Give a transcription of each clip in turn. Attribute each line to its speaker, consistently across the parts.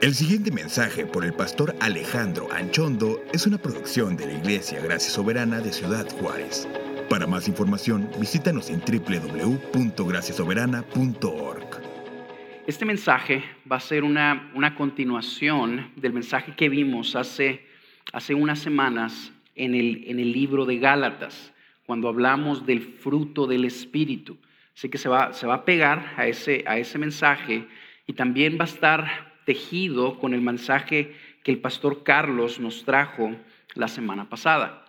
Speaker 1: El siguiente mensaje por el pastor Alejandro Anchondo es una producción de la Iglesia Gracia Soberana de Ciudad Juárez. Para más información, visítanos en www.graciasoberana.org.
Speaker 2: Este mensaje va a ser una, una continuación del mensaje que vimos hace, hace unas semanas en el, en el libro de Gálatas, cuando hablamos del fruto del Espíritu. Así que se va, se va a pegar a ese, a ese mensaje y también va a estar tejido con el mensaje que el pastor Carlos nos trajo la semana pasada.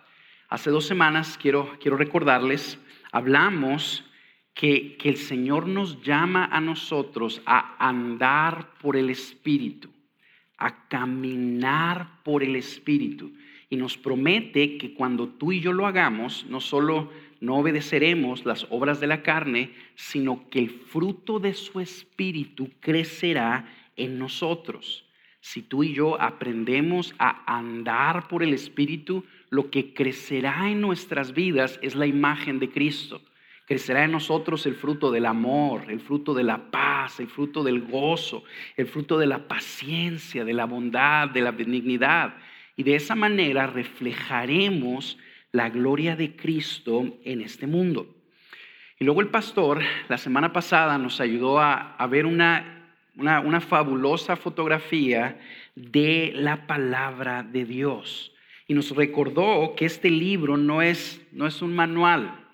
Speaker 2: Hace dos semanas, quiero, quiero recordarles, hablamos que, que el Señor nos llama a nosotros a andar por el Espíritu, a caminar por el Espíritu. Y nos promete que cuando tú y yo lo hagamos, no solo no obedeceremos las obras de la carne, sino que el fruto de su Espíritu crecerá en nosotros. Si tú y yo aprendemos a andar por el Espíritu, lo que crecerá en nuestras vidas es la imagen de Cristo. Crecerá en nosotros el fruto del amor, el fruto de la paz, el fruto del gozo, el fruto de la paciencia, de la bondad, de la benignidad. Y de esa manera reflejaremos la gloria de Cristo en este mundo. Y luego el pastor la semana pasada nos ayudó a, a ver una una, fabulosa fotografía de la palabra de Dios. Y nos recordó que este libro no es, no es un manual,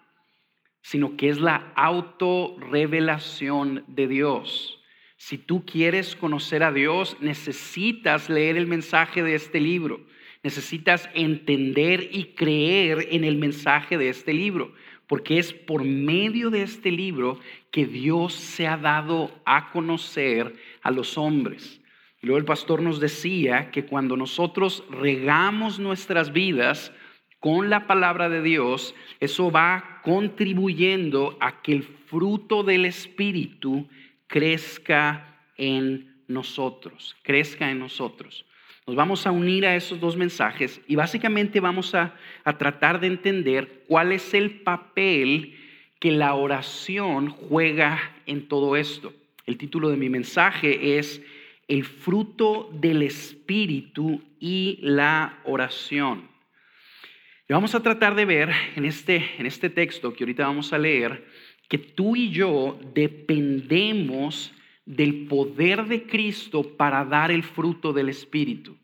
Speaker 2: sino que es la autorrevelación de Dios. Si tú quieres conocer a Dios, necesitas leer el mensaje de este libro. Necesitas entender y creer en el mensaje de este libro porque es por medio de este libro que Dios se ha dado a conocer a los hombres. Y luego el pastor nos decía que cuando nosotros regamos nuestras vidas con la palabra de Dios, eso va contribuyendo a que el fruto del Espíritu crezca en nosotros, crezca en nosotros. Nos vamos a unir a esos dos mensajes y básicamente vamos a, tratar de entender cuál es el papel que la oración juega en todo esto. El título de mi mensaje es El fruto del Espíritu y la oración. Y vamos a tratar de ver en este, en este texto que ahorita vamos a leer que tú y yo dependemos del poder de Cristo para dar el fruto del Espíritu.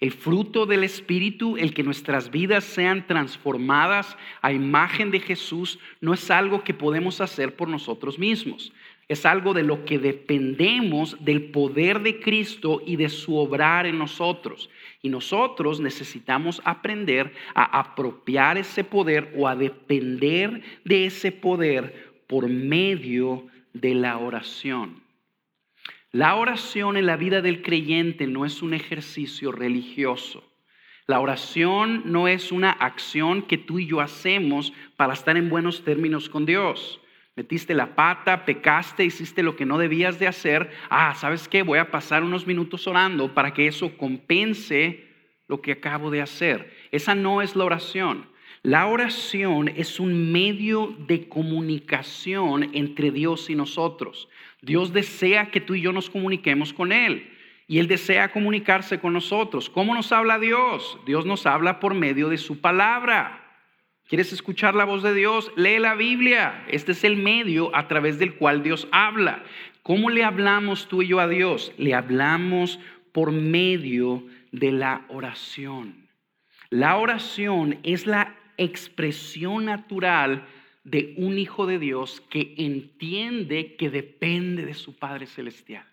Speaker 2: El fruto del Espíritu, el que nuestras vidas sean transformadas a imagen de Jesús, no es algo que podemos hacer por nosotros mismos. Es algo de lo que dependemos del poder de Cristo y de su obrar en nosotros. Y nosotros necesitamos aprender a apropiar ese poder o a depender de ese poder por medio de la oración. La oración en la vida del creyente no es un ejercicio religioso. La oración no es una acción que tú y yo hacemos para estar en buenos términos con Dios. Metiste la pata, pecaste, hiciste lo que no debías de hacer. Ah, ¿sabes qué? Voy a pasar unos minutos orando para que eso compense lo que acabo de hacer. Esa no es la oración. La oración es un medio de comunicación entre Dios y nosotros. Dios desea que tú y yo nos comuniquemos con Él. Y Él desea comunicarse con nosotros. ¿Cómo nos habla Dios? Dios nos habla por medio de su palabra. ¿Quieres escuchar la voz de Dios? Lee la Biblia. Este es el medio a través del cual Dios habla. ¿Cómo le hablamos tú y yo a Dios? Le hablamos por medio de la oración. La oración es la expresión natural de un hijo de Dios que entiende que depende de su Padre Celestial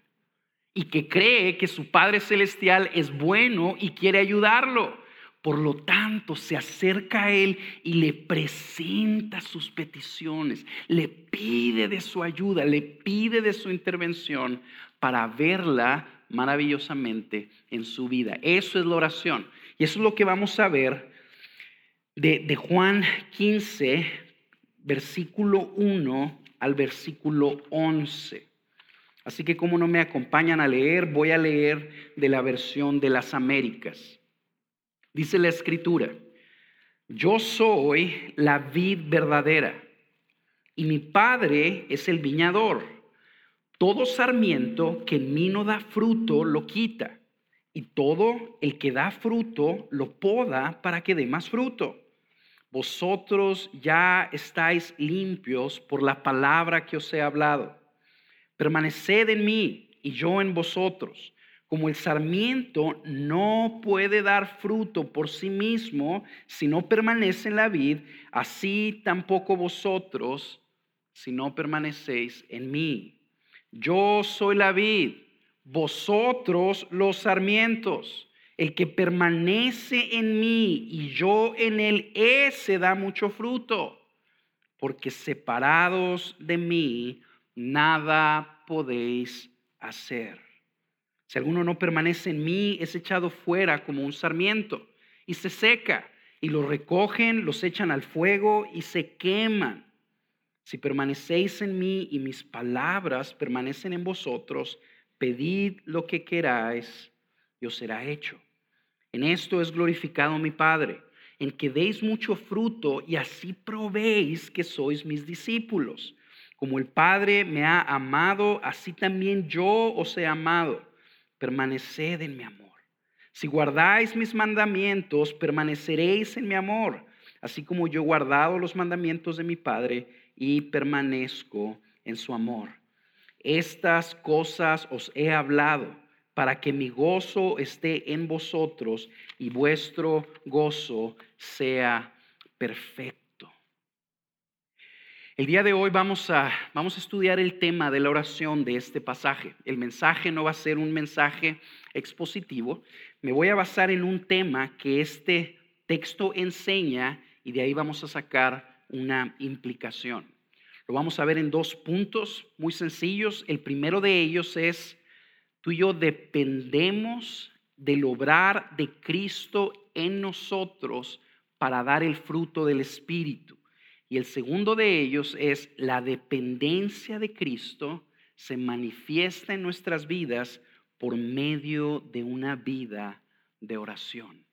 Speaker 2: y que cree que su Padre Celestial es bueno y quiere ayudarlo. Por lo tanto, se acerca a Él y le presenta sus peticiones, le pide de su ayuda, le pide de su intervención para verla maravillosamente en su vida. Eso es la oración. Y eso es lo que vamos a ver de, de Juan 15, versículo 1 al versículo 11. Así que como no me acompañan a leer, voy a leer de la versión de las Américas. Dice la escritura, yo soy la vid verdadera y mi padre es el viñador. Todo sarmiento que en mí no da fruto lo quita, y todo el que da fruto lo poda para que dé más fruto. Vosotros ya estáis limpios por la palabra que os he hablado. Permaneced en mí y yo en vosotros. Como el sarmiento no puede dar fruto por sí mismo si no permanece en la vid, así tampoco vosotros si no permanecéis en mí. Yo soy la vid, vosotros los sarmientos. El que permanece en mí y yo en él, ese da mucho fruto, porque separados de mí, nada podéis hacer. Si alguno no permanece en mí, es echado fuera como un sarmiento y se seca, y lo recogen, los echan al fuego y se queman. Si permanecéis en mí y mis palabras permanecen en vosotros, pedid lo que queráis y os será hecho. En esto es glorificado mi Padre, en que deis mucho fruto y así probéis que sois mis discípulos. Como el Padre me ha amado, así también yo os he amado. Permaneced en mi amor. Si guardáis mis mandamientos, permaneceréis en mi amor, así como yo he guardado los mandamientos de mi Padre y permanezco en su amor. Estas cosas os he hablado para que mi gozo esté en vosotros y vuestro gozo sea perfecto. El día de hoy vamos a, vamos a estudiar el tema de la oración de este pasaje. El mensaje no va a ser un mensaje expositivo. Me voy a basar en un tema que este texto enseña y de ahí vamos a sacar una implicación. Lo vamos a ver en dos puntos muy sencillos. El primero de ellos es, tú y yo dependemos del obrar de Cristo en nosotros para dar el fruto del Espíritu. Y el segundo de ellos es la dependencia de Cristo se manifiesta en nuestras vidas por medio de una vida de oración.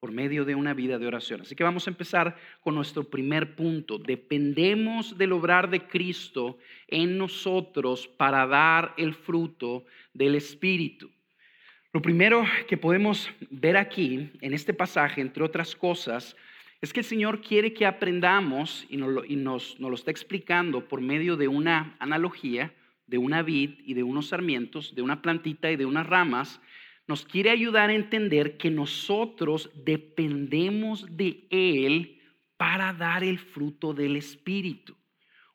Speaker 2: Por medio de una vida de oración. Así que vamos a empezar con nuestro primer punto. Dependemos del obrar de Cristo en nosotros para dar el fruto del Espíritu. Lo primero que podemos ver aquí en este pasaje, entre otras cosas, es que el Señor quiere que aprendamos y nos, lo está explicando por medio de una analogía, de una vid y de unos sarmientos, de una plantita y de unas ramas. Nos quiere ayudar a entender que nosotros dependemos de Él para dar el fruto del Espíritu.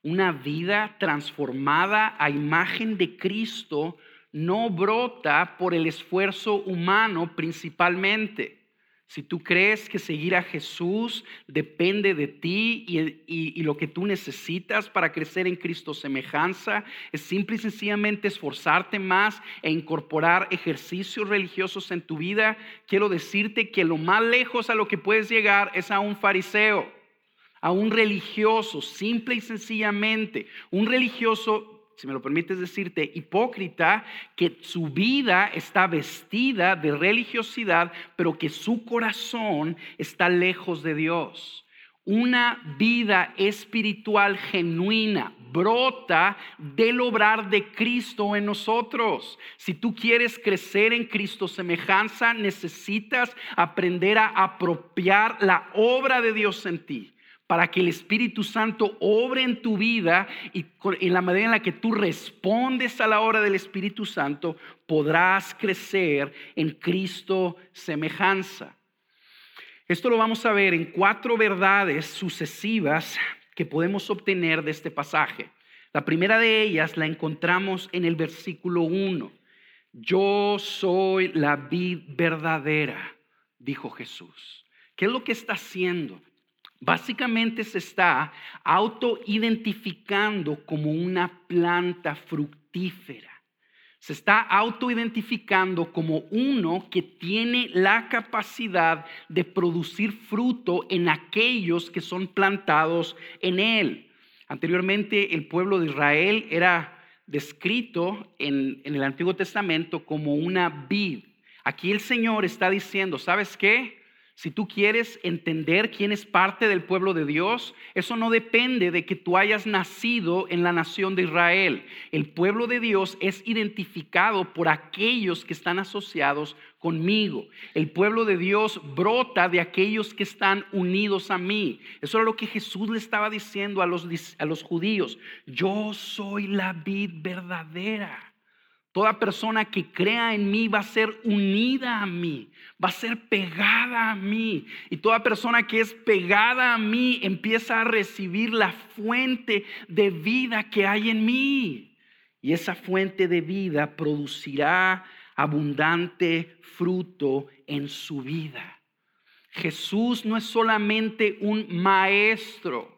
Speaker 2: Una vida transformada a imagen de Cristo no brota por el esfuerzo humano principalmente. Si tú crees que seguir a Jesús depende de ti y, lo que tú necesitas para crecer en Cristo semejanza es simple y sencillamente esforzarte más e incorporar ejercicios religiosos en tu vida, quiero decirte que lo más lejos a lo que puedes llegar es a un fariseo, a un religioso, simple y sencillamente. Un religioso si me lo permites decirte, hipócrita, que su vida está vestida de religiosidad, pero que su corazón está lejos de Dios. Una vida espiritual genuina brota del obrar de Cristo en nosotros. Si tú quieres crecer en Cristo semejanza, necesitas aprender a apropiar la obra de Dios en ti para que el Espíritu Santo obre en tu vida y en la medida en la que tú respondes a la obra del Espíritu Santo, podrás crecer en Cristo semejanza. Esto lo vamos a ver en cuatro verdades sucesivas que podemos obtener de este pasaje. La primera de ellas la encontramos en el versículo 1. Yo soy la vid verdadera, dijo Jesús. ¿Qué es lo que está haciendo? Básicamente se está autoidentificando como una planta fructífera. Se está autoidentificando como uno que tiene la capacidad de producir fruto en aquellos que son plantados en él. Anteriormente el pueblo de Israel era descrito en, el Antiguo Testamento como una vid. Aquí el Señor está diciendo, ¿sabes qué? Si tú quieres entender quién es parte del pueblo de Dios, eso no depende de que tú hayas nacido en la nación de Israel. El pueblo de Dios es identificado por aquellos que están asociados conmigo. El pueblo de Dios brota de aquellos que están unidos a mí. Eso es lo que Jesús le estaba diciendo a los, a los judíos. Yo soy la vid verdadera. Toda persona que crea en mí va a ser unida a mí, va a ser pegada a mí. Y toda persona que es pegada a mí empieza a recibir la fuente de vida que hay en mí. Y esa fuente de vida producirá abundante fruto en su vida. Jesús no es solamente un maestro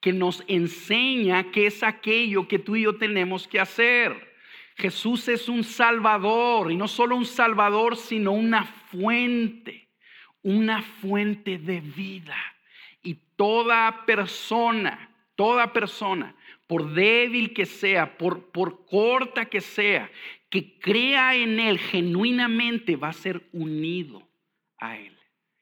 Speaker 2: que nos enseña qué es aquello que tú y yo tenemos que hacer. Jesús es un salvador y no solo un salvador, sino una fuente, una fuente de vida. Y toda persona, toda persona, por débil que sea, por, por corta que sea, que crea en Él genuinamente, va a ser unido a Él.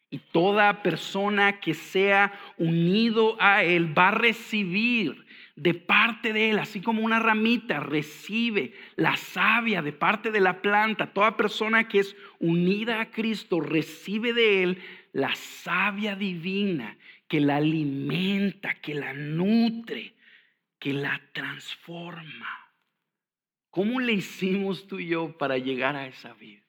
Speaker 2: Y toda persona que sea unido a Él va a recibir de parte de Él, así como una ramita recibe la savia de parte de la planta. Toda persona que es unida a Cristo recibe de Él la savia divina que la alimenta, que la nutre, que la transforma. ¿Cómo le hicimos tú y yo para llegar a esa vida?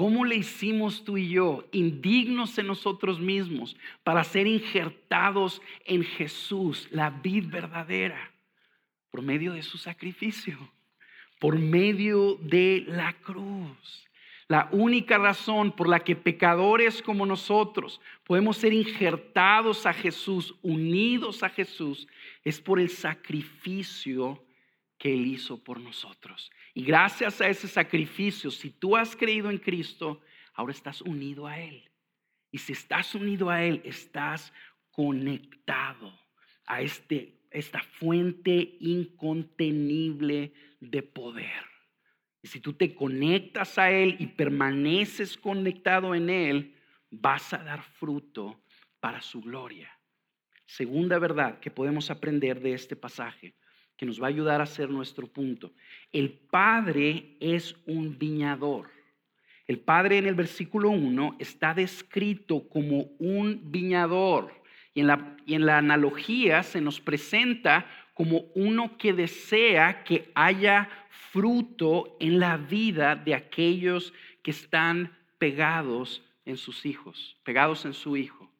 Speaker 2: ¿Cómo le hicimos tú y yo, indignos en nosotros mismos, para ser injertados en Jesús, la vid verdadera? Por medio de su sacrificio, por medio de la cruz. La única razón por la que pecadores como nosotros podemos ser injertados a Jesús, unidos a Jesús, es por el sacrificio que Él hizo por nosotros. Y gracias a ese sacrificio, si tú has creído en Cristo, ahora estás unido a Él. Y si estás unido a Él, estás conectado a este, esta fuente incontenible de poder. Y si tú te conectas a Él y permaneces conectado en Él, vas a dar fruto para su gloria. Segunda verdad que podemos aprender de este pasaje que nos va a ayudar a hacer nuestro punto. El Padre es un viñador. El Padre en el versículo 1 está descrito como un viñador. Y en, la, y en la analogía se nos presenta como uno que desea que haya fruto en la vida de aquellos que están pegados en sus hijos, pegados en su hijo.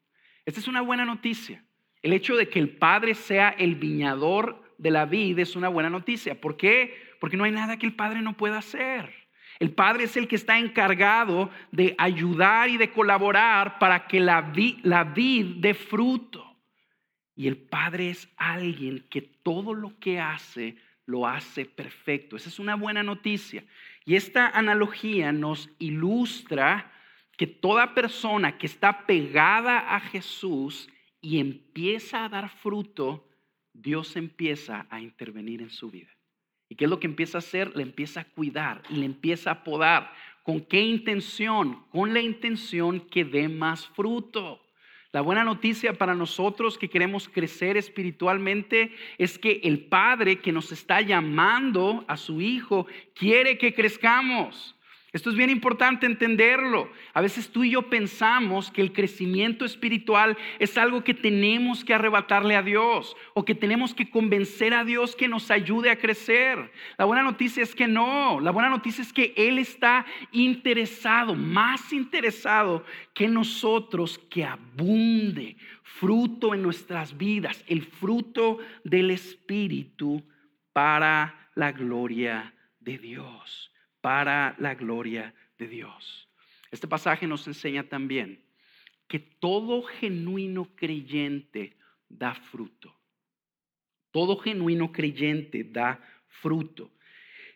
Speaker 2: Esta es una buena noticia. El hecho de que el Padre sea el viñador de la vida es una buena noticia. ¿Por qué? Porque no hay nada que el Padre no pueda hacer. El Padre es el que está encargado de ayudar y de colaborar para que la, vid, la vid dé fruto. Y el Padre es alguien que todo lo que hace lo hace perfecto. Esa es una buena noticia. Y esta analogía nos ilustra que toda persona que está pegada a Jesús y empieza a dar fruto, Dios empieza a intervenir en su vida. ¿Y qué es lo que empieza a hacer? Le empieza a cuidar y le empieza a podar. ¿Con qué intención? Con la intención que dé más fruto. La buena noticia para nosotros que queremos crecer espiritualmente es que el Padre que nos está llamando a su Hijo quiere que crezcamos. Esto es bien importante entenderlo. A veces tú y yo pensamos que el crecimiento espiritual es algo que tenemos que arrebatarle a Dios o que tenemos que convencer a Dios que nos ayude a crecer. La buena noticia es que no. La buena noticia es que Él está interesado, más interesado que nosotros, que abunde fruto en nuestras vidas, el fruto del Espíritu para la gloria de Dios para la gloria de Dios. Este pasaje nos enseña también que todo genuino creyente da fruto. Todo genuino creyente da fruto.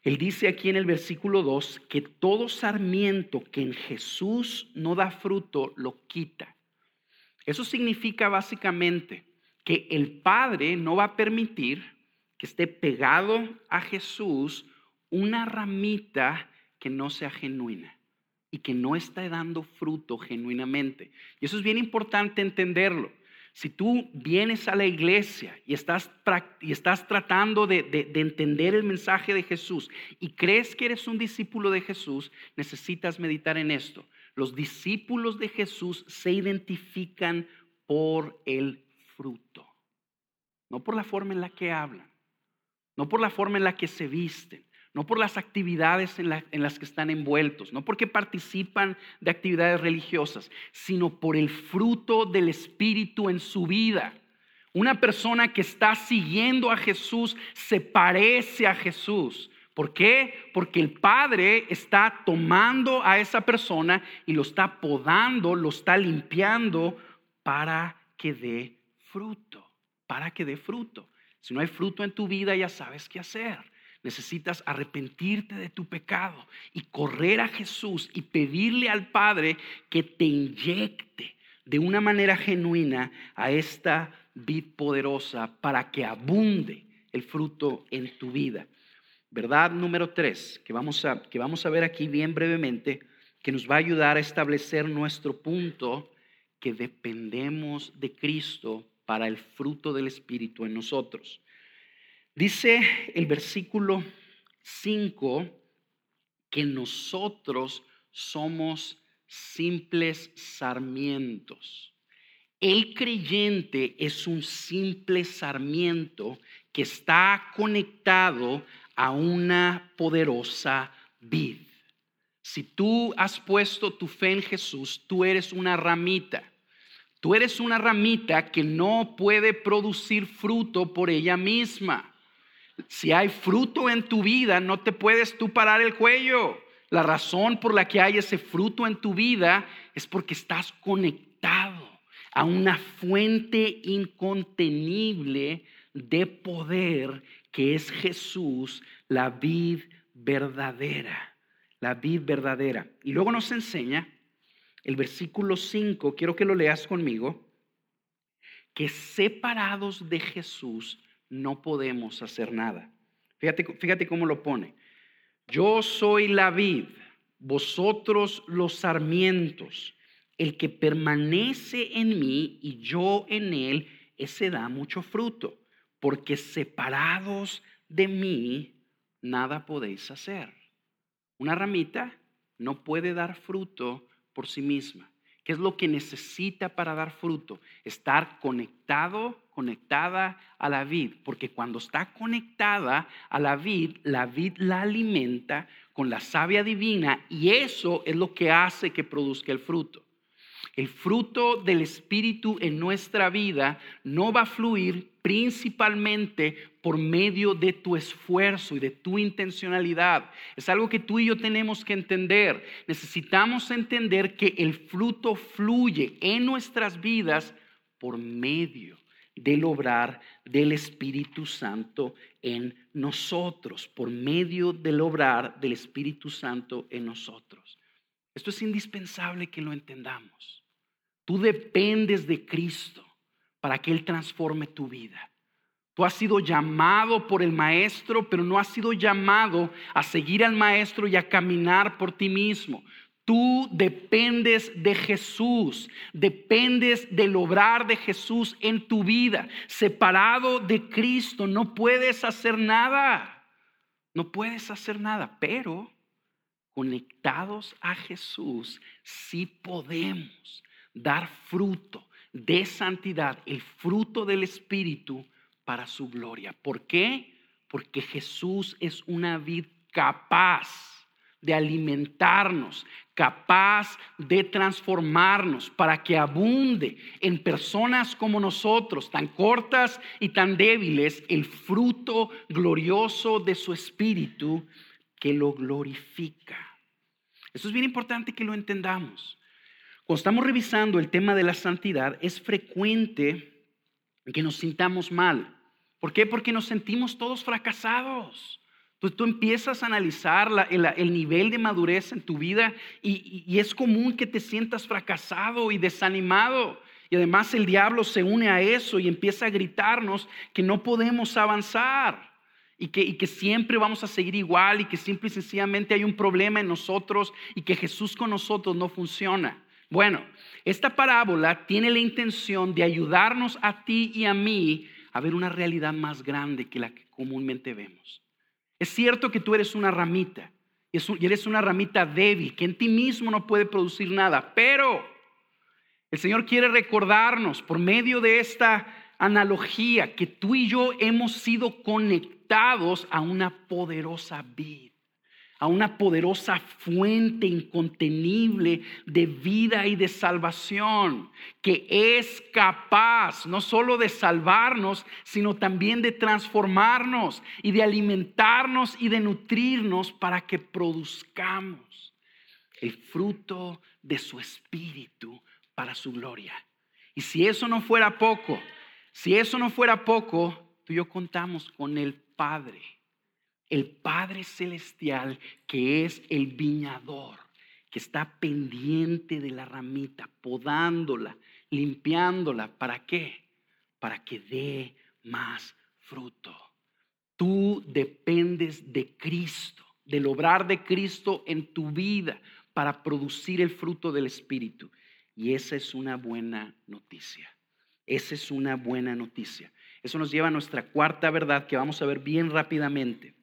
Speaker 2: Él dice aquí en el versículo 2 que todo sarmiento que en Jesús no da fruto lo quita. Eso significa básicamente que el Padre no va a permitir que esté pegado a Jesús una ramita que no sea genuina. y que no está dando fruto genuinamente. Y eso es bien importante entenderlo. Si tú vienes a la iglesia y estás, y estás tratando de, de, entender el mensaje de Jesús y crees que eres un discípulo de Jesús, necesitas meditar en esto. Los discípulos de Jesús se identifican por el fruto, no por la forma en la que hablan, no por la forma en la que se visten, no por las actividades en, las que están envueltos, no porque participan de actividades religiosas, sino por el fruto del Espíritu en su vida. Una persona que está siguiendo a Jesús se parece a Jesús. ¿Por qué? Porque el Padre está tomando a esa persona y lo está podando, lo está limpiando para que dé fruto, para que dé fruto. Si no hay fruto en tu vida, ya sabes qué hacer. Necesitas arrepentirte de tu pecado y correr a Jesús y pedirle al Padre que te inyecte de una manera genuina a esta vid poderosa para que abunde el fruto en tu vida. Verdad número tres, que vamos a, que vamos a ver aquí bien brevemente, que nos va a ayudar a establecer nuestro punto, que dependemos de Cristo para el fruto del Espíritu en nosotros. Dice el versículo 5 que nosotros somos simples sarmientos. El creyente es un simple sarmiento que está conectado a una poderosa vid. Si tú has puesto tu fe en Jesús, tú eres una ramita. Tú eres una ramita que no puede producir fruto por ella misma. Si hay fruto en tu vida, no te puedes tú parar el cuello. La razón por la que hay ese fruto en tu vida es porque estás conectado a una fuente incontenible de poder que es Jesús, la vid verdadera. La vid verdadera. Y luego nos enseña el versículo 5, quiero que lo leas conmigo, que separados de Jesús no podemos hacer nada. Fíjate, cómo lo pone. Yo soy la vid, vosotros los sarmientos. El que permanece en mí y yo en él, ese da mucho fruto, porque separados de mí, nada podéis hacer. Una ramita no puede dar fruto por sí misma. ¿Qué es lo que necesita para dar fruto? Estar conectado, conectada a la vid, porque cuando está conectada a la vid, la vid la alimenta con la savia divina y eso es lo que hace que produzca el fruto. El fruto del Espíritu en nuestra vida no va a fluir principalmente por medio de tu esfuerzo y de tu intencionalidad. Es algo que tú y yo tenemos que entender. Necesitamos entender que el fruto fluye en nuestras vidas por medio del obrar del Espíritu Santo en nosotros, por medio del obrar del Espíritu Santo en nosotros. Esto es indispensable que lo entendamos. Tú dependes de Cristo para que Él transforme tu vida. Tú has sido llamado por el Maestro, pero no has sido llamado a seguir al Maestro y a caminar por ti mismo. Tú dependes de Jesús, dependes del obrar de Jesús en tu vida. Separado de Cristo no puedes hacer nada. No puedes hacer nada, pero conectados a Jesús sí podemos dar fruto de santidad, el fruto del Espíritu para su gloria. ¿Por qué? Porque Jesús es una vid capaz de alimentarnos, capaz de transformarnos para que abunde en personas como nosotros, tan cortas y tan débiles, el fruto glorioso de su Espíritu que lo glorifica. Eso es bien importante que lo entendamos. Cuando estamos revisando el tema de la santidad, es frecuente que nos sintamos mal. ¿Por qué? Porque nos sentimos todos fracasados. Pues tú empiezas a analizar el, nivel de madurez en tu vida y, y es común que te sientas fracasado y desanimado. Y además el diablo se une a eso y empieza a gritarnos que no podemos avanzar. y que, y que siempre vamos a seguir igual y que simple y sencillamente hay un problema en nosotros y que Jesús con nosotros no funciona. Bueno, esta parábola tiene la intención de ayudarnos a ti y a mí a ver una realidad más grande que la que comúnmente vemos. Es cierto que tú eres una ramita y eres una ramita débil que en ti mismo no puede producir nada, pero el Señor quiere recordarnos por medio de esta analogía que tú y yo hemos sido conectados a una poderosa vida a una poderosa fuente incontenible de vida y de salvación, que es capaz no solo de salvarnos, sino también de transformarnos y de alimentarnos y de nutrirnos para que produzcamos el fruto de su espíritu para su gloria. Y si eso no fuera poco, si eso no fuera poco, tú y yo contamos con el Padre el Padre Celestial que es el viñador, que está pendiente de la ramita, podándola, limpiándola. ¿Para qué? Para que dé más fruto. Tú dependes de Cristo, del obrar de Cristo en tu vida para producir el fruto del Espíritu. Y esa es una buena noticia. Esa es una buena noticia. Eso nos lleva a nuestra cuarta verdad que vamos a ver bien rápidamente.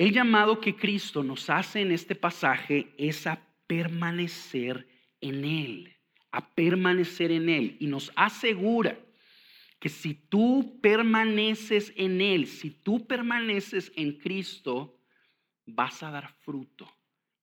Speaker 2: El llamado que Cristo nos hace en este pasaje es a permanecer en Él, a permanecer en Él. Y nos asegura que si tú permaneces en Él, si tú permaneces en Cristo, vas a dar fruto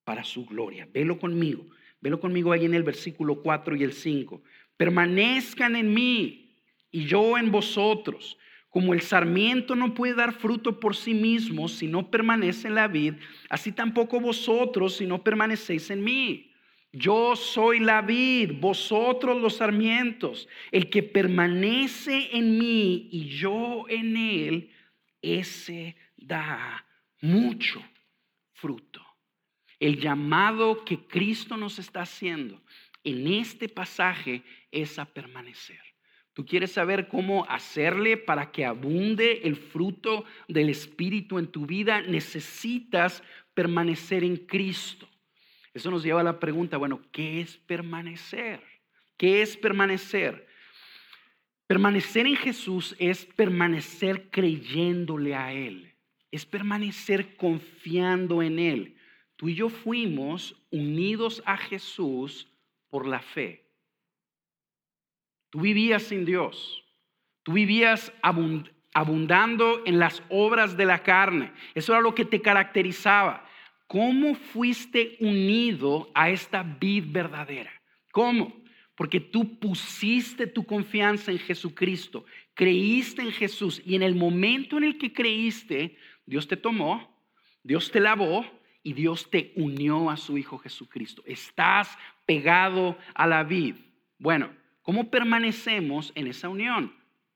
Speaker 2: para su gloria. Velo conmigo, velo conmigo ahí en el versículo 4 y el 5. Permanezcan en mí y yo en vosotros. Como el sarmiento no puede dar fruto por sí mismo si no permanece en la vid, así tampoco vosotros si no permanecéis en mí. Yo soy la vid, vosotros los sarmientos. El que permanece en mí y yo en él, ese da mucho fruto. El llamado que Cristo nos está haciendo en este pasaje es a permanecer. Tú quieres saber cómo hacerle para que abunde el fruto del Espíritu en tu vida. Necesitas permanecer en Cristo. Eso nos lleva a la pregunta, bueno, ¿qué es permanecer? ¿Qué es permanecer? Permanecer en Jesús es permanecer creyéndole a Él. Es permanecer confiando en Él. Tú y yo fuimos unidos a Jesús por la fe. Tú vivías sin Dios. Tú vivías abundando en las obras de la carne. Eso era lo que te caracterizaba. ¿Cómo fuiste unido a esta vid verdadera? ¿Cómo? Porque tú pusiste tu confianza en Jesucristo, creíste en Jesús y en el momento en el que creíste, Dios te tomó, Dios te lavó y Dios te unió a su Hijo Jesucristo. Estás pegado a la vid. Bueno, ¿Cómo permanecemos en esa unión?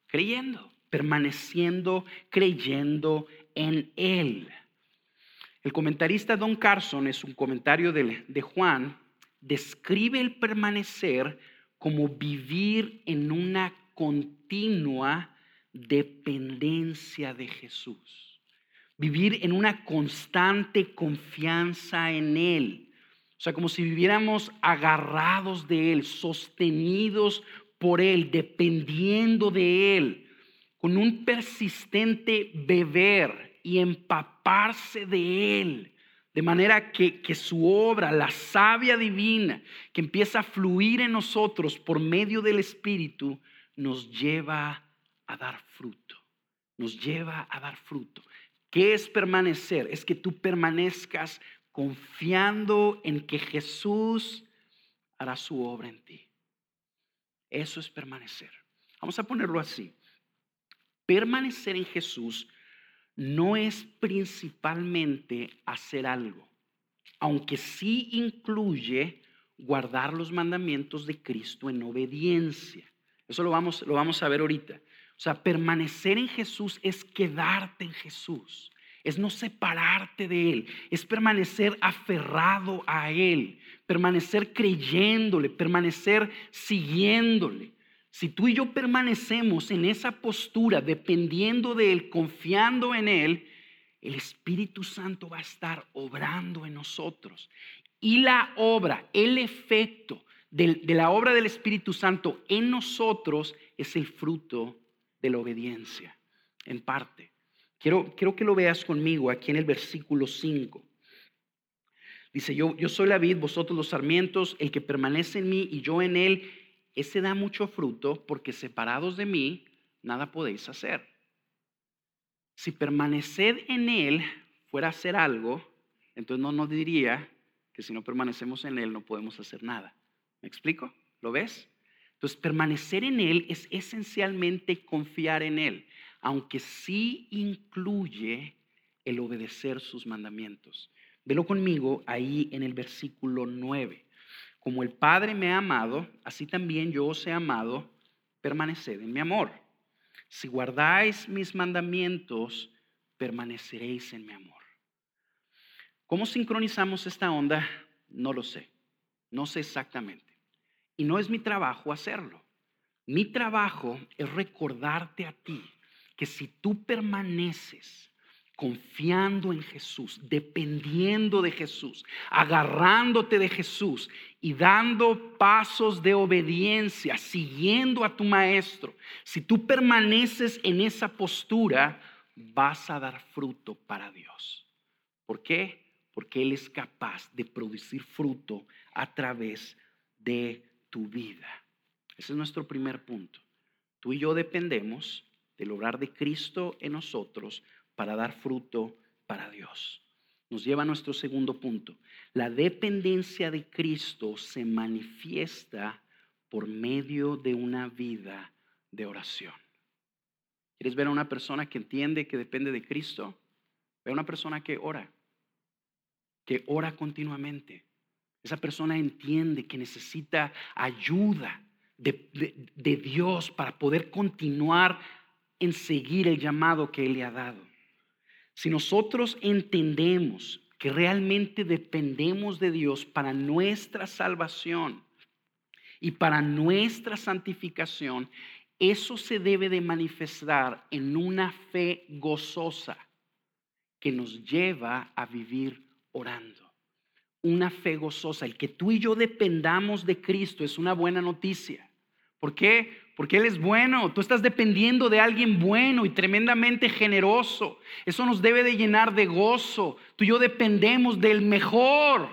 Speaker 2: Creyendo, permaneciendo, creyendo en Él. El comentarista Don Carson, es un comentario de, de Juan, describe el permanecer como vivir en una continua dependencia de Jesús. Vivir en una constante confianza en Él o sea, como si viviéramos agarrados de Él, sostenidos por Él, dependiendo de Él, con un persistente beber y empaparse de Él. De manera que, que, su obra, la savia divina, que empieza a fluir en nosotros por medio del Espíritu, nos lleva a dar fruto. Nos lleva a dar fruto. ¿Qué es permanecer? Es que tú permanezcas confiando en que Jesús hará su obra en ti. Eso es permanecer. Vamos a ponerlo así. Permanecer en Jesús no es principalmente hacer algo, aunque sí incluye guardar los mandamientos de Cristo en obediencia. Eso lo vamos, lo vamos a ver ahorita. O sea, permanecer en Jesús es quedarte en Jesús es no separarte de Él, es permanecer aferrado a Él, permanecer creyéndole, permanecer siguiéndole. Si tú y yo permanecemos en esa postura, dependiendo de Él, confiando en Él, el Espíritu Santo va a estar obrando en nosotros. Y la obra, el efecto de, la obra del Espíritu Santo en nosotros es el fruto de la obediencia, en parte. Quiero, quiero que lo veas conmigo aquí en el versículo 5. Dice, yo, yo soy la vid, vosotros los sarmientos, el que permanece en mí y yo en él, ese da mucho fruto, porque separados de mí, nada podéis hacer. Si permaneced en él fuera a hacer algo, entonces no nos diría que si no permanecemos en él no podemos hacer nada. ¿Me explico? ¿Lo ves? Entonces, permanecer en Él es esencialmente confiar en Él, aunque sí incluye el obedecer sus mandamientos. Velo conmigo ahí en el versículo 9. Como el Padre me ha amado, así también yo os he amado, permaneced en mi amor. Si guardáis mis mandamientos, permaneceréis en mi amor. ¿Cómo sincronizamos esta onda? No lo sé. No sé exactamente. Y no es mi trabajo hacerlo. Mi trabajo es recordarte a ti que si tú permaneces confiando en Jesús, dependiendo de Jesús, agarrándote de Jesús y dando pasos de obediencia, siguiendo a tu maestro, si tú permaneces en esa postura, vas a dar fruto para Dios. ¿Por qué? Porque Él es capaz de producir fruto a través de tu vida. Ese es nuestro primer punto. Tú y yo dependemos del obrar de Cristo en nosotros para dar fruto para Dios. Nos lleva a nuestro segundo punto. La dependencia de Cristo se manifiesta por medio de una vida de oración. ¿Quieres ver a una persona que entiende que depende de Cristo? Ve a una persona que ora, que ora continuamente, esa persona entiende que necesita ayuda de, Dios para poder continuar en seguir el llamado que Él le ha dado. Si nosotros entendemos que realmente dependemos de Dios para nuestra salvación y para nuestra santificación, eso se debe de manifestar en una fe gozosa que nos lleva a vivir orando una fe gozosa. El que tú y yo dependamos de Cristo es una buena noticia. ¿Por qué? Porque Él es bueno. Tú estás dependiendo de alguien bueno y tremendamente generoso. Eso nos debe de llenar de gozo. Tú y yo dependemos del mejor,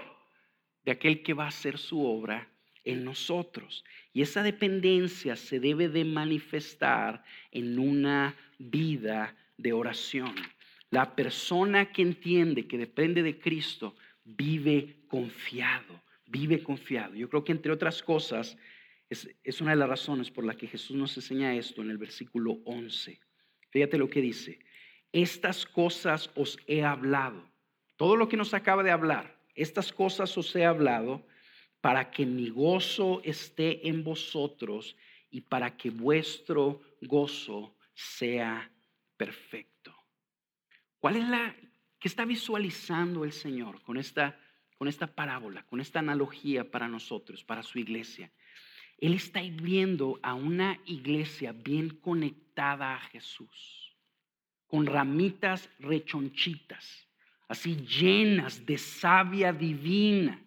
Speaker 2: de aquel que va a hacer su obra en nosotros. Y esa dependencia se debe de manifestar en una vida de oración. La persona que entiende que depende de Cristo vive confiado, vive confiado. Yo creo que entre otras cosas es, una de las razones por la que Jesús nos enseña esto en el versículo 11. Fíjate lo que dice, estas cosas os he hablado. Todo lo que nos acaba de hablar, estas cosas os he hablado para que mi gozo esté en vosotros y para que vuestro gozo sea perfecto. ¿Cuál es la que está visualizando el Señor con esta con esta parábola, con esta analogía para nosotros, para su iglesia. Él está viendo a una iglesia bien conectada a Jesús, con ramitas rechonchitas, así llenas de savia divina,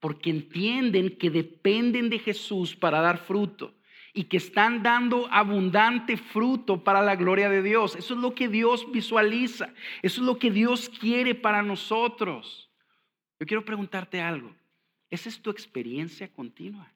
Speaker 2: porque entienden que dependen de Jesús para dar fruto y que están dando abundante fruto para la gloria de Dios. Eso es lo que Dios visualiza, eso es lo que Dios quiere para nosotros. Yo quiero preguntarte algo. ¿Esa es tu experiencia continua?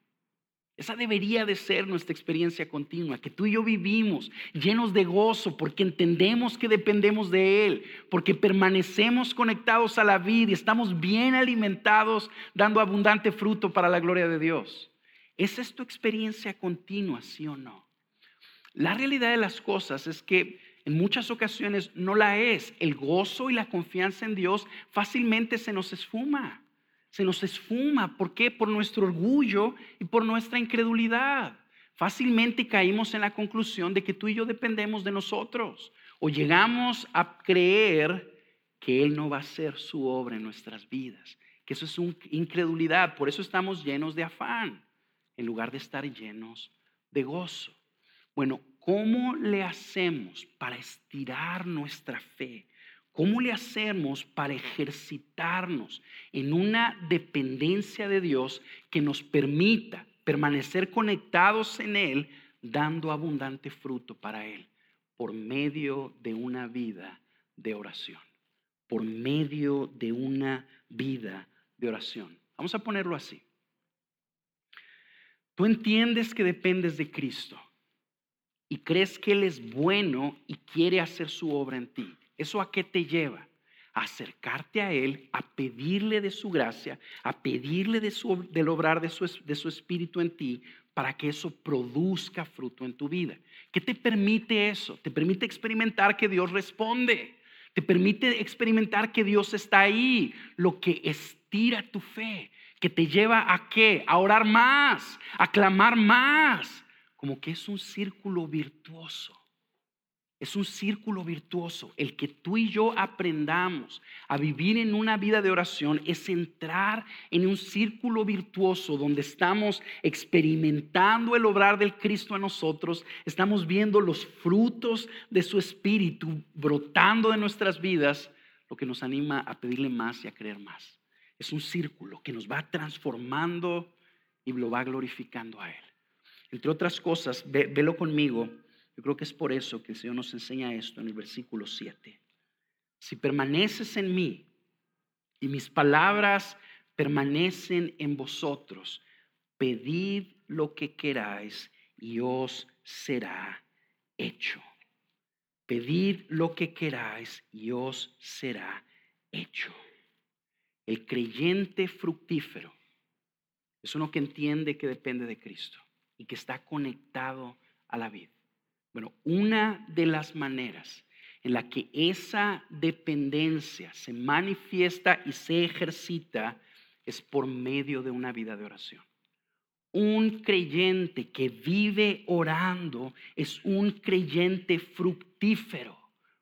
Speaker 2: Esa debería de ser nuestra experiencia continua, que tú y yo vivimos llenos de gozo porque entendemos que dependemos de Él, porque permanecemos conectados a la vida y estamos bien alimentados, dando abundante fruto para la gloria de Dios. ¿Esa es tu experiencia continua, sí o no? La realidad de las cosas es que en muchas ocasiones no la es. El gozo y la confianza en Dios fácilmente se nos esfuma. Se nos esfuma. ¿Por qué? Por nuestro orgullo y por nuestra incredulidad. Fácilmente caímos en la conclusión de que tú y yo dependemos de nosotros. O llegamos a creer que Él no va a hacer su obra en nuestras vidas. Que eso es una incredulidad. Por eso estamos llenos de afán en lugar de estar llenos de gozo. Bueno, ¿cómo le hacemos para estirar nuestra fe? ¿Cómo le hacemos para ejercitarnos en una dependencia de Dios que nos permita permanecer conectados en Él, dando abundante fruto para Él, por medio de una vida de oración? Por medio de una vida de oración. Vamos a ponerlo así. Tú entiendes que dependes de Cristo y crees que Él es bueno y quiere hacer su obra en ti. ¿Eso a qué te lleva? A acercarte a Él, a pedirle de su gracia, a pedirle de su, del obrar de su, de su espíritu en ti para que eso produzca fruto en tu vida. ¿Qué te permite eso? Te permite experimentar que Dios responde. Te permite experimentar que Dios está ahí, lo que estira tu fe, que te lleva a qué? A orar más, a clamar más, como que es un círculo virtuoso. Es un círculo virtuoso. El que tú y yo aprendamos a vivir en una vida de oración es entrar en un círculo virtuoso donde estamos experimentando el obrar del Cristo en nosotros, estamos viendo los frutos de su espíritu brotando de nuestras vidas, lo que nos anima a pedirle más y a creer más. Es un círculo que nos va transformando y lo va glorificando a Él. Entre otras cosas, velo conmigo yo creo que es por eso que el Señor nos enseña esto en el versículo 7. Si permaneces en mí y mis palabras permanecen en vosotros, pedid lo que queráis y os será hecho. Pedid lo que queráis y os será hecho. El creyente fructífero es uno que entiende que depende de Cristo y que está conectado a la vida. Bueno, una de las maneras en la que esa dependencia se manifiesta y se ejercita es por medio de una vida de oración. Un creyente que vive orando es un creyente fructífero.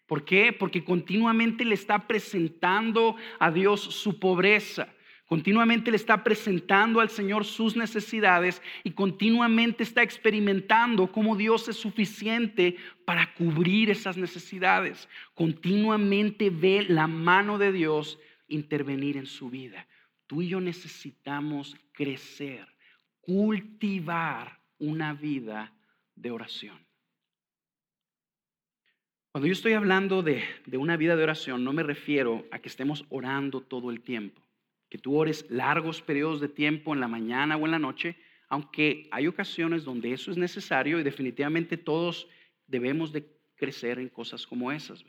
Speaker 2: ¿Por qué? Porque continuamente le está presentando a Dios su pobreza Continuamente le está presentando al Señor sus necesidades y continuamente está experimentando cómo Dios es suficiente para cubrir esas necesidades. Continuamente ve la mano de Dios intervenir en su vida. Tú y yo necesitamos crecer, cultivar una vida de oración. Cuando yo estoy hablando de, de una vida de oración, no me refiero a que estemos orando todo el tiempo que tú ores largos periodos de tiempo en la mañana o en la noche, aunque hay ocasiones donde eso es necesario y definitivamente todos debemos de crecer en cosas como esas.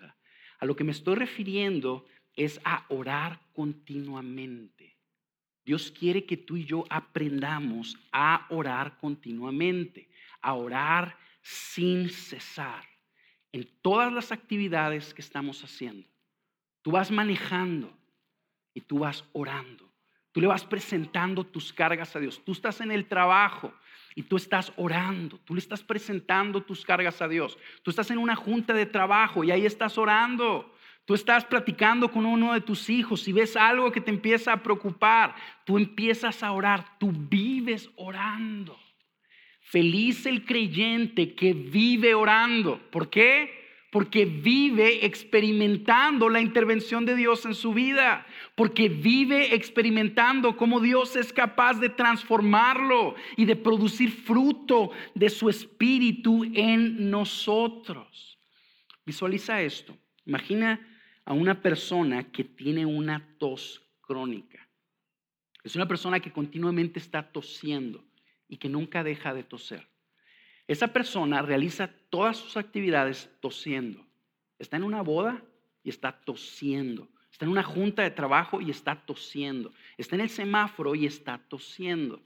Speaker 2: A lo que me estoy refiriendo es a orar continuamente. Dios quiere que tú y yo aprendamos a orar continuamente, a orar sin cesar en todas las actividades que estamos haciendo. Tú vas manejando, y tú vas orando. Tú le vas presentando tus cargas a Dios. Tú estás en el trabajo y tú estás orando. Tú le estás presentando tus cargas a Dios. Tú estás en una junta de trabajo y ahí estás orando. Tú estás platicando con uno de tus hijos y ves algo que te empieza a preocupar. Tú empiezas a orar. Tú vives orando. Feliz el creyente que vive orando. ¿Por qué? Porque vive experimentando la intervención de Dios en su vida, porque vive experimentando cómo Dios es capaz de transformarlo y de producir fruto de su espíritu en nosotros. Visualiza esto. Imagina a una persona que tiene una tos crónica. Es una persona que continuamente está tosiendo y que nunca deja de toser. Esa persona realiza todas sus actividades tosiendo. Está en una boda y está tosiendo. Está en una junta de trabajo y está tosiendo. Está en el semáforo y está tosiendo.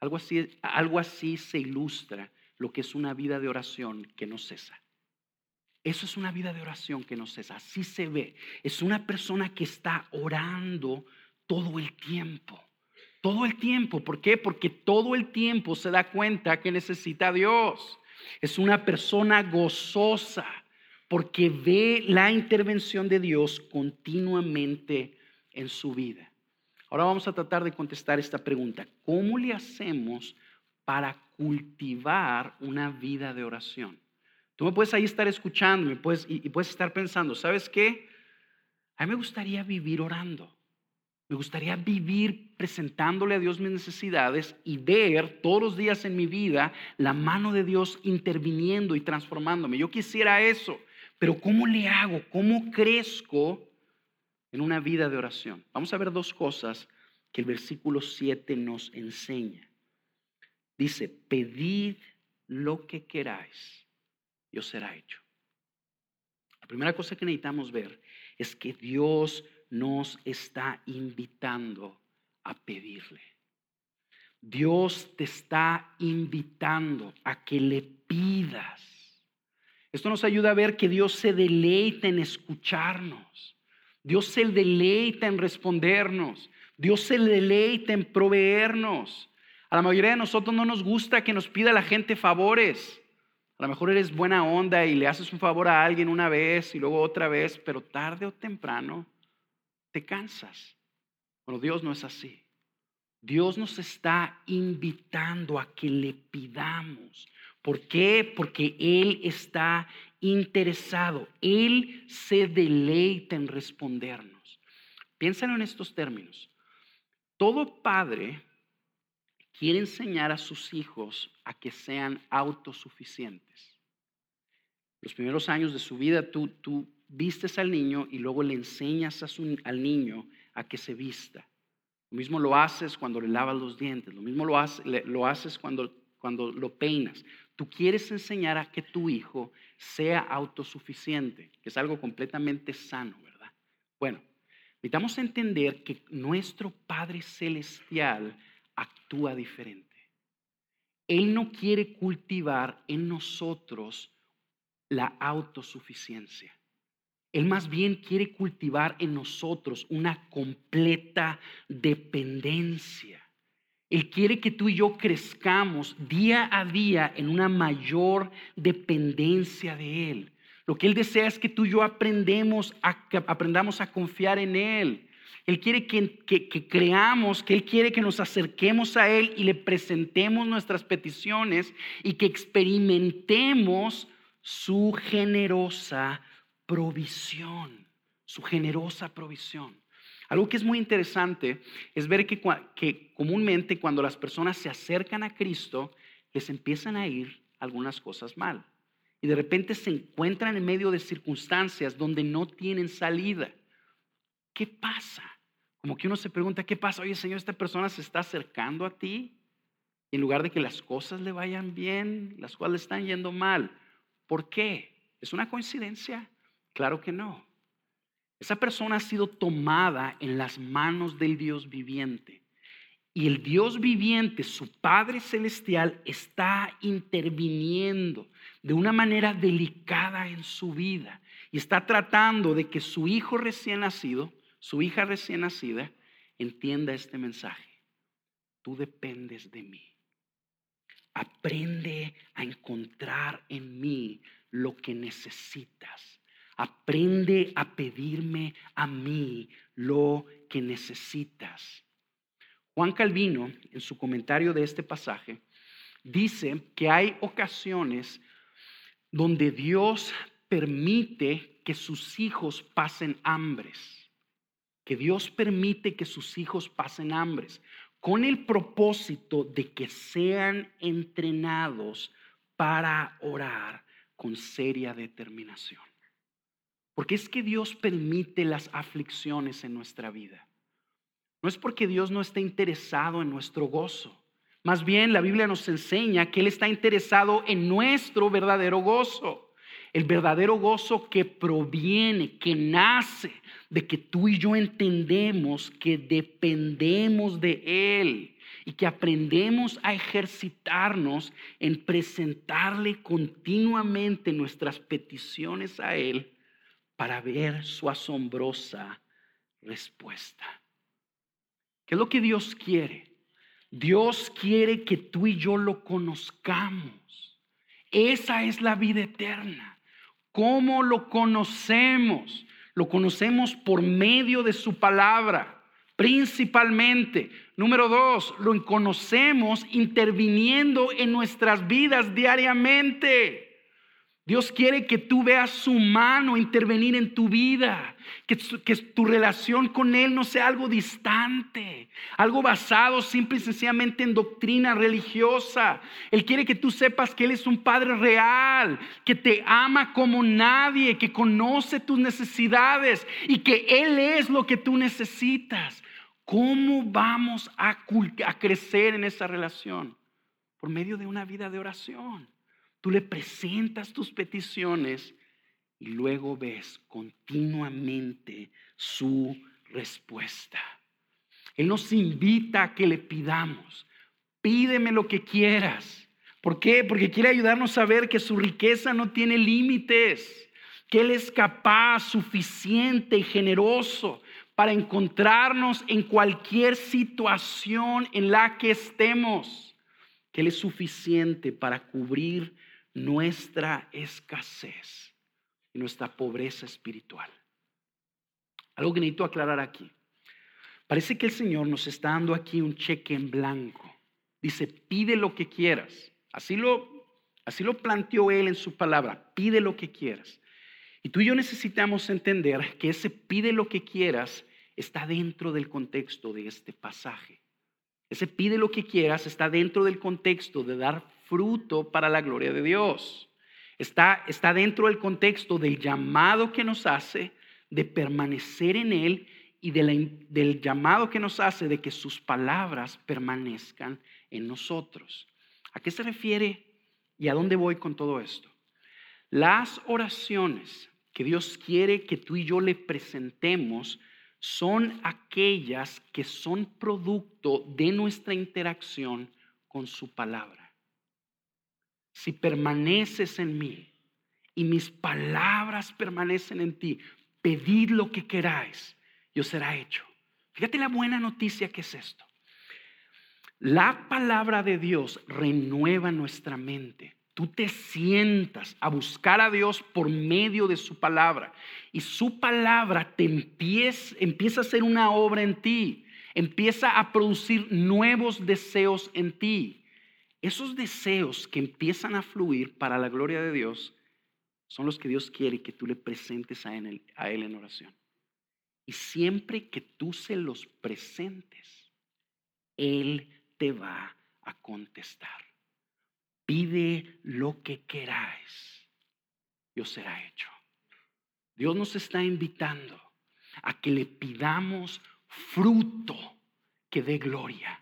Speaker 2: Algo así, algo así se ilustra lo que es una vida de oración que no cesa. Eso es una vida de oración que no cesa. Así se ve. Es una persona que está orando todo el tiempo. Todo el tiempo. ¿Por qué? Porque todo el tiempo se da cuenta que necesita a Dios. Es una persona gozosa porque ve la intervención de Dios continuamente en su vida. Ahora vamos a tratar de contestar esta pregunta. ¿Cómo le hacemos para cultivar una vida de oración. Tú me puedes ahí estar escuchando puedes, y, y puedes estar pensando, ¿sabes qué? A mí me gustaría vivir orando. Me gustaría vivir presentándole a Dios mis necesidades y ver todos los días en mi vida la mano de Dios interviniendo y transformándome. Yo quisiera eso, pero ¿cómo le hago? ¿Cómo crezco en una vida de oración? Vamos a ver dos cosas que el versículo 7 nos enseña. Dice, pedid lo que queráis y os será hecho. La primera cosa que necesitamos ver es que Dios nos está invitando a pedirle. Dios te está invitando a que le pidas. Esto nos ayuda a ver que Dios se deleita en escucharnos. Dios se deleita en respondernos. Dios se deleita en proveernos. A la mayoría de nosotros no nos gusta que nos pida la gente favores. A lo mejor eres buena onda y le haces un favor a alguien una vez y luego otra vez, pero tarde o temprano te cansas. Bueno, Dios no es así. Dios nos está invitando a que le pidamos. ¿Por qué? Porque Él está interesado. Él se deleita en respondernos. Piénsalo en estos términos. Todo padre quiere enseñar a sus hijos a que sean autosuficientes. Los primeros años de su vida tú, tú vistes al niño y luego le enseñas al niño a que se vista. Lo mismo lo haces cuando le lavas los dientes, lo mismo lo, lo haces cuando, cuando lo peinas. Tú quieres enseñar a que tu hijo sea autosuficiente, que es algo completamente sano, ¿verdad? Bueno, necesitamos entender que nuestro Padre Celestial actúa diferente. Él no quiere cultivar en nosotros la autosuficiencia. Él más bien quiere cultivar en nosotros una completa dependencia. Él quiere que tú y yo crezcamos día a día en una mayor dependencia de Él. Lo que Él desea es que tú y yo aprendemos a, aprendamos a confiar en Él. Él quiere que, que, creamos, que Él quiere que nos acerquemos a Él y le presentemos nuestras peticiones y que experimentemos su generosa provisión, su generosa provisión. Algo que es muy interesante es ver que, comúnmente cuando las personas se acercan a Cristo, les empiezan a ir algunas cosas mal. Y de repente se encuentran en medio de circunstancias donde no tienen salida. ¿Qué pasa? Como que uno se pregunta, ¿qué pasa? Oye, Señor, esta persona se está acercando a ti. Y en lugar de que las cosas le vayan bien, las cuales están yendo mal. ¿Por qué? ¿Es una coincidencia? Claro que no. Esa persona ha sido tomada en las manos del Dios viviente. Y el Dios viviente, su Padre Celestial, está interviniendo de una manera delicada en su vida. Y está tratando de que su hijo recién nacido, su hija recién nacida, entienda este mensaje. Tú dependes de mí. Aprende a encontrar en mí lo que necesitas Aprende a pedirme a mí lo que necesitas. Juan Calvino, en su comentario de este pasaje, dice que hay ocasiones donde Dios permite que sus hijos pasen hambres, que Dios permite que sus hijos pasen hambres, con el propósito de que sean entrenados para orar con seria determinación. Porque es que Dios permite las aflicciones en nuestra vida. No es porque Dios no esté interesado en nuestro gozo. Más bien la Biblia nos enseña que Él está interesado en nuestro verdadero gozo. El verdadero gozo que proviene, que nace de que tú y yo entendemos que dependemos de Él y que aprendemos a ejercitarnos en presentarle continuamente nuestras peticiones a Él para ver su asombrosa respuesta. ¿Qué es lo que Dios quiere? Dios quiere que tú y yo lo conozcamos. Esa es la vida eterna. ¿Cómo lo conocemos? Lo conocemos por medio de su palabra. principalmente. Número dos, lo conocemos interviniendo en nuestras vidas diariamente. Dios quiere que tú veas su mano intervenir en tu vida, que, tu relación con Él no sea algo distante, algo basado simple y sencillamente en doctrina religiosa. Él quiere que tú sepas que Él es un Padre real, que te ama como nadie, que conoce tus necesidades y que Él es lo que tú necesitas. ¿Cómo vamos a crecer en esa relación? Por medio de una vida de oración. Tú le presentas tus peticiones y luego ves continuamente su respuesta. Él nos invita a que le pidamos, pídeme lo que quieras. ¿Por qué? Porque quiere ayudarnos a ver que su riqueza no tiene límites, que Él es capaz, suficiente y generoso para encontrarnos en cualquier situación en la que estemos, que Él es suficiente para cubrir nuestra escasez y nuestra pobreza espiritual. Algo que necesito aclarar aquí. Parece que el Señor nos está dando aquí un cheque en blanco. Dice, pide lo que quieras. Así lo, así lo planteó Él en su palabra, pide lo que quieras. Y tú y yo necesitamos entender que ese pide lo que quieras está dentro del contexto de este pasaje. Ese pide lo que quieras está dentro del contexto de dar fruto para la gloria de Dios. Está, está dentro del contexto del llamado que nos hace de permanecer en Él y del llamado que nos hace de que sus palabras permanezcan en nosotros. ¿A qué se refiere y a dónde voy con todo esto? Las oraciones que Dios quiere que tú y yo le presentemos son aquellas que son producto de nuestra interacción con su palabra si permaneces en mí y mis palabras permanecen en ti, pedid lo que queráis, yo será hecho. Fíjate la buena noticia que es esto. La palabra de Dios renueva nuestra mente. Tú te sientas a buscar a Dios por medio de su palabra y su palabra te empieza, empieza a hacer una obra en ti, empieza a producir nuevos deseos en ti esos deseos que empiezan a fluir para la gloria de Dios son los que Dios quiere que tú le presentes a Él, a él en oración. Y siempre que tú se los presentes, Él te va a contestar. Pide lo que queráis, Dios será hecho. Dios nos está invitando a que le pidamos fruto que dé gloria.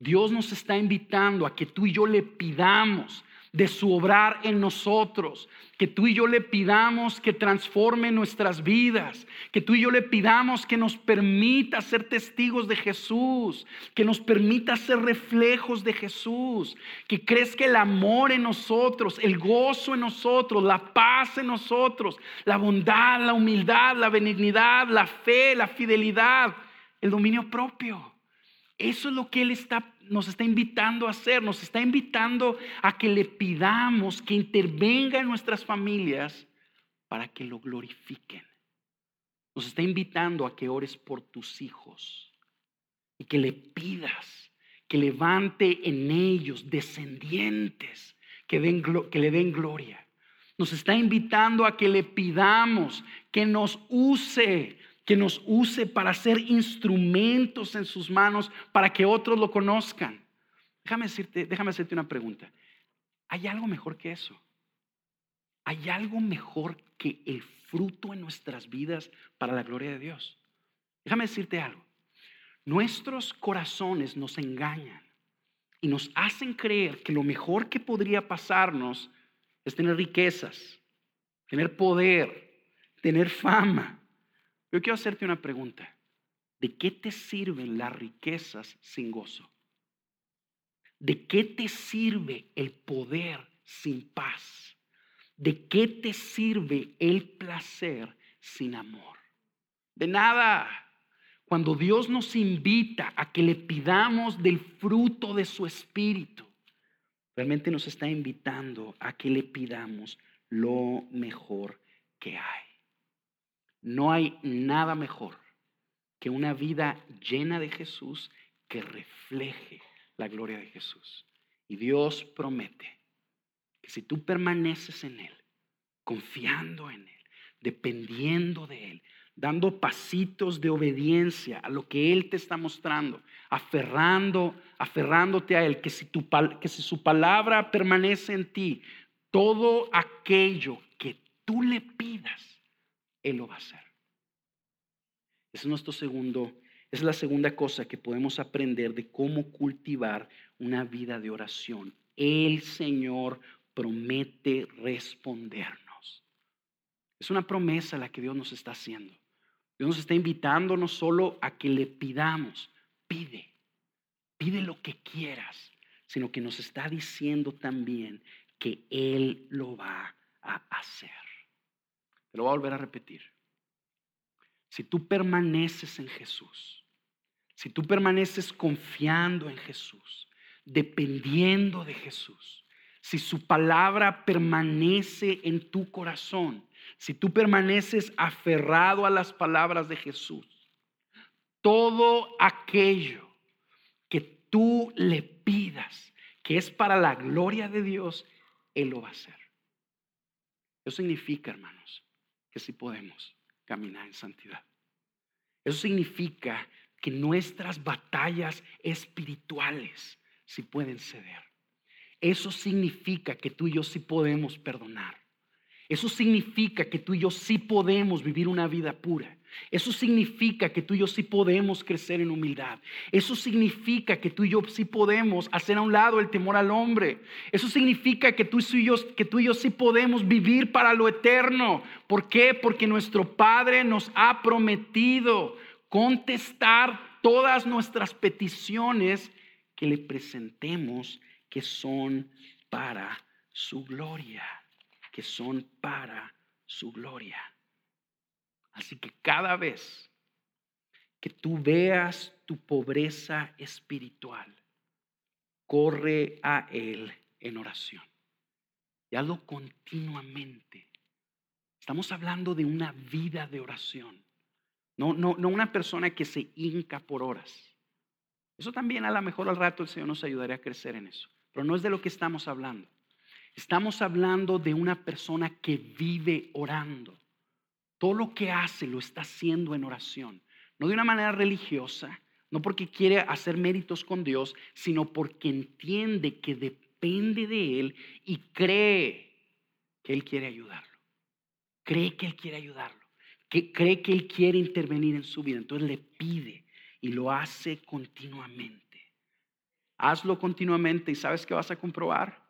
Speaker 2: Dios nos está invitando a que tú y yo le pidamos de su obrar en nosotros, que tú y yo le pidamos que transforme nuestras vidas, que tú y yo le pidamos que nos permita ser testigos de Jesús, que nos permita ser reflejos de Jesús, que crezca el amor en nosotros, el gozo en nosotros, la paz en nosotros, la bondad, la humildad, la benignidad, la fe, la fidelidad, el dominio propio. Eso es lo que Él está nos está invitando a hacer, nos está invitando a que le pidamos que intervenga en nuestras familias para que lo glorifiquen. Nos está invitando a que ores por tus hijos y que le pidas que levante en ellos descendientes que, que le den gloria. Nos está invitando a que le pidamos que nos use que nos use para ser instrumentos en sus manos para que otros lo conozcan. Déjame decirte, déjame hacerte una pregunta. ¿Hay algo mejor que eso? ¿Hay algo mejor que el fruto en nuestras vidas para la gloria de Dios? Déjame decirte algo. Nuestros corazones nos engañan y nos hacen creer que lo mejor que podría pasarnos es tener riquezas, tener poder, tener fama. Yo quiero hacerte una pregunta. ¿De qué te sirven las riquezas sin gozo? ¿De qué te sirve el poder sin paz? ¿De qué te sirve el placer sin amor? De nada. Cuando Dios nos invita a que le pidamos del fruto de su espíritu, realmente nos está invitando a que le pidamos lo mejor que hay. No hay nada mejor que una vida llena de Jesús que refleje la gloria de Jesús. Y Dios promete que si tú permaneces en Él, confiando en Él, dependiendo de Él, dando pasitos de obediencia a lo que Él te está mostrando, aferrando, aferrándote a Él, que si, tu, que si su palabra permanece en ti, todo aquello que tú le pidas, Él lo va a hacer. Es nuestro segundo, es la segunda cosa que podemos aprender de cómo cultivar una vida de oración. El Señor promete respondernos. Es una promesa la que Dios nos está haciendo. Dios nos está invitando no solo a que le pidamos, pide, pide lo que quieras, sino que nos está diciendo también que Él lo va a hacer. Te lo voy a volver a repetir. Si tú permaneces en Jesús, si tú permaneces confiando en Jesús, dependiendo de Jesús, si su palabra permanece en tu corazón, si tú permaneces aferrado a las palabras de Jesús, todo aquello que tú le pidas, que es para la gloria de Dios, Él lo va a hacer. Eso significa, hermanos, que si podemos caminar en santidad. Eso significa que nuestras batallas espirituales sí pueden ceder. Eso significa que tú y yo sí podemos perdonar. Eso significa que tú y yo sí podemos vivir una vida pura. Eso significa que tú y yo sí podemos crecer en humildad. Eso significa que tú y yo sí podemos hacer a un lado el temor al hombre. Eso significa que tú y yo, que tú y yo sí podemos vivir para lo eterno. ¿Por qué? Porque nuestro Padre nos ha prometido contestar todas nuestras peticiones que le presentemos que son para su gloria, que son para su gloria. Así que cada vez que tú veas tu pobreza espiritual, corre a Él en oración. Y hazlo continuamente. Estamos hablando de una vida de oración. No, no, no una persona que se hinca por horas. Eso también a lo mejor al rato el Señor nos ayudaría a crecer en eso. Pero no es de lo que estamos hablando. Estamos hablando de una persona que vive orando. Todo lo que hace lo está haciendo en oración. No de una manera religiosa, no porque quiere hacer méritos con Dios, sino porque entiende que depende de Él y cree que Él quiere ayudarlo. Cree que Él quiere ayudarlo. Que cree que Él quiere intervenir en su vida. Entonces le pide y lo hace continuamente. Hazlo continuamente y ¿sabes qué vas a comprobar?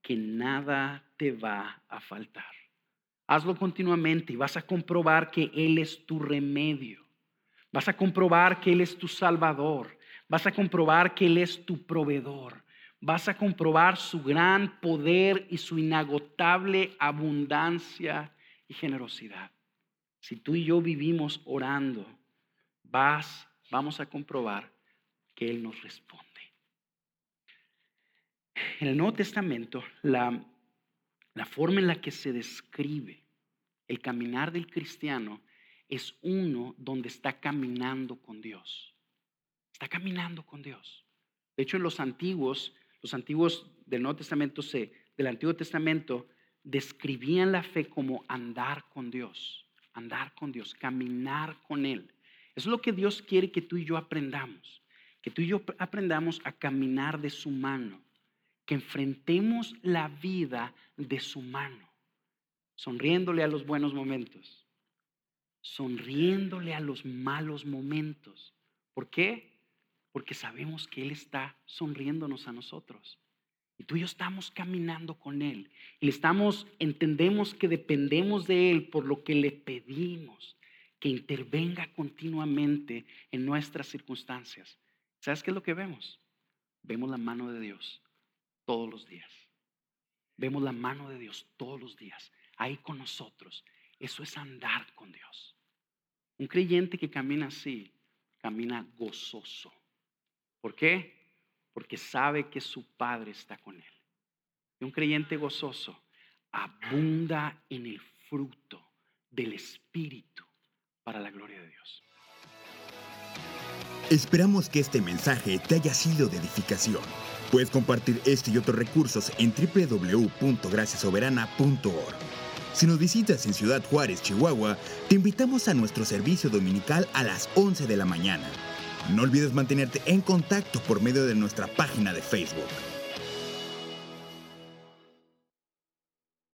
Speaker 2: Que nada te va a faltar. Hazlo continuamente y vas a comprobar que Él es tu remedio. Vas a comprobar que Él es tu salvador. Vas a comprobar que Él es tu proveedor. Vas a comprobar su gran poder y su inagotable abundancia y generosidad. Si tú y yo vivimos orando, vas, vamos a comprobar que Él nos responde. En el Nuevo Testamento, la la forma en la que se describe el caminar del cristiano es uno donde está caminando con Dios. Está caminando con Dios. De hecho, en los antiguos, los antiguos del Nuevo Testamento, del Antiguo Testamento, describían la fe como andar con Dios, andar con Dios, caminar con Él. Es lo que Dios quiere que tú y yo aprendamos, que tú y yo aprendamos a caminar de su mano, que enfrentemos la vida de su mano, sonriéndole a los buenos momentos, sonriéndole a los malos momentos. ¿Por qué? Porque sabemos que Él está sonriéndonos a nosotros. Y tú y yo estamos caminando con Él. Y estamos, entendemos que dependemos de Él por lo que le pedimos, que intervenga continuamente en nuestras circunstancias. ¿Sabes qué es lo que vemos? Vemos la mano de Dios todos los días. Vemos la mano de Dios todos los días, ahí con nosotros. Eso es andar con Dios. Un creyente que camina así, camina gozoso. ¿Por qué? Porque sabe que su Padre está con él. Y un creyente gozoso abunda en el fruto del Espíritu para la gloria de Dios.
Speaker 1: Esperamos que este mensaje te haya sido de edificación. Puedes compartir este y otros recursos en www.graciasoberana.org. Si nos visitas en Ciudad Juárez, Chihuahua, te invitamos a nuestro servicio dominical a las 11 de la mañana. No olvides mantenerte en contacto por medio de nuestra página de Facebook.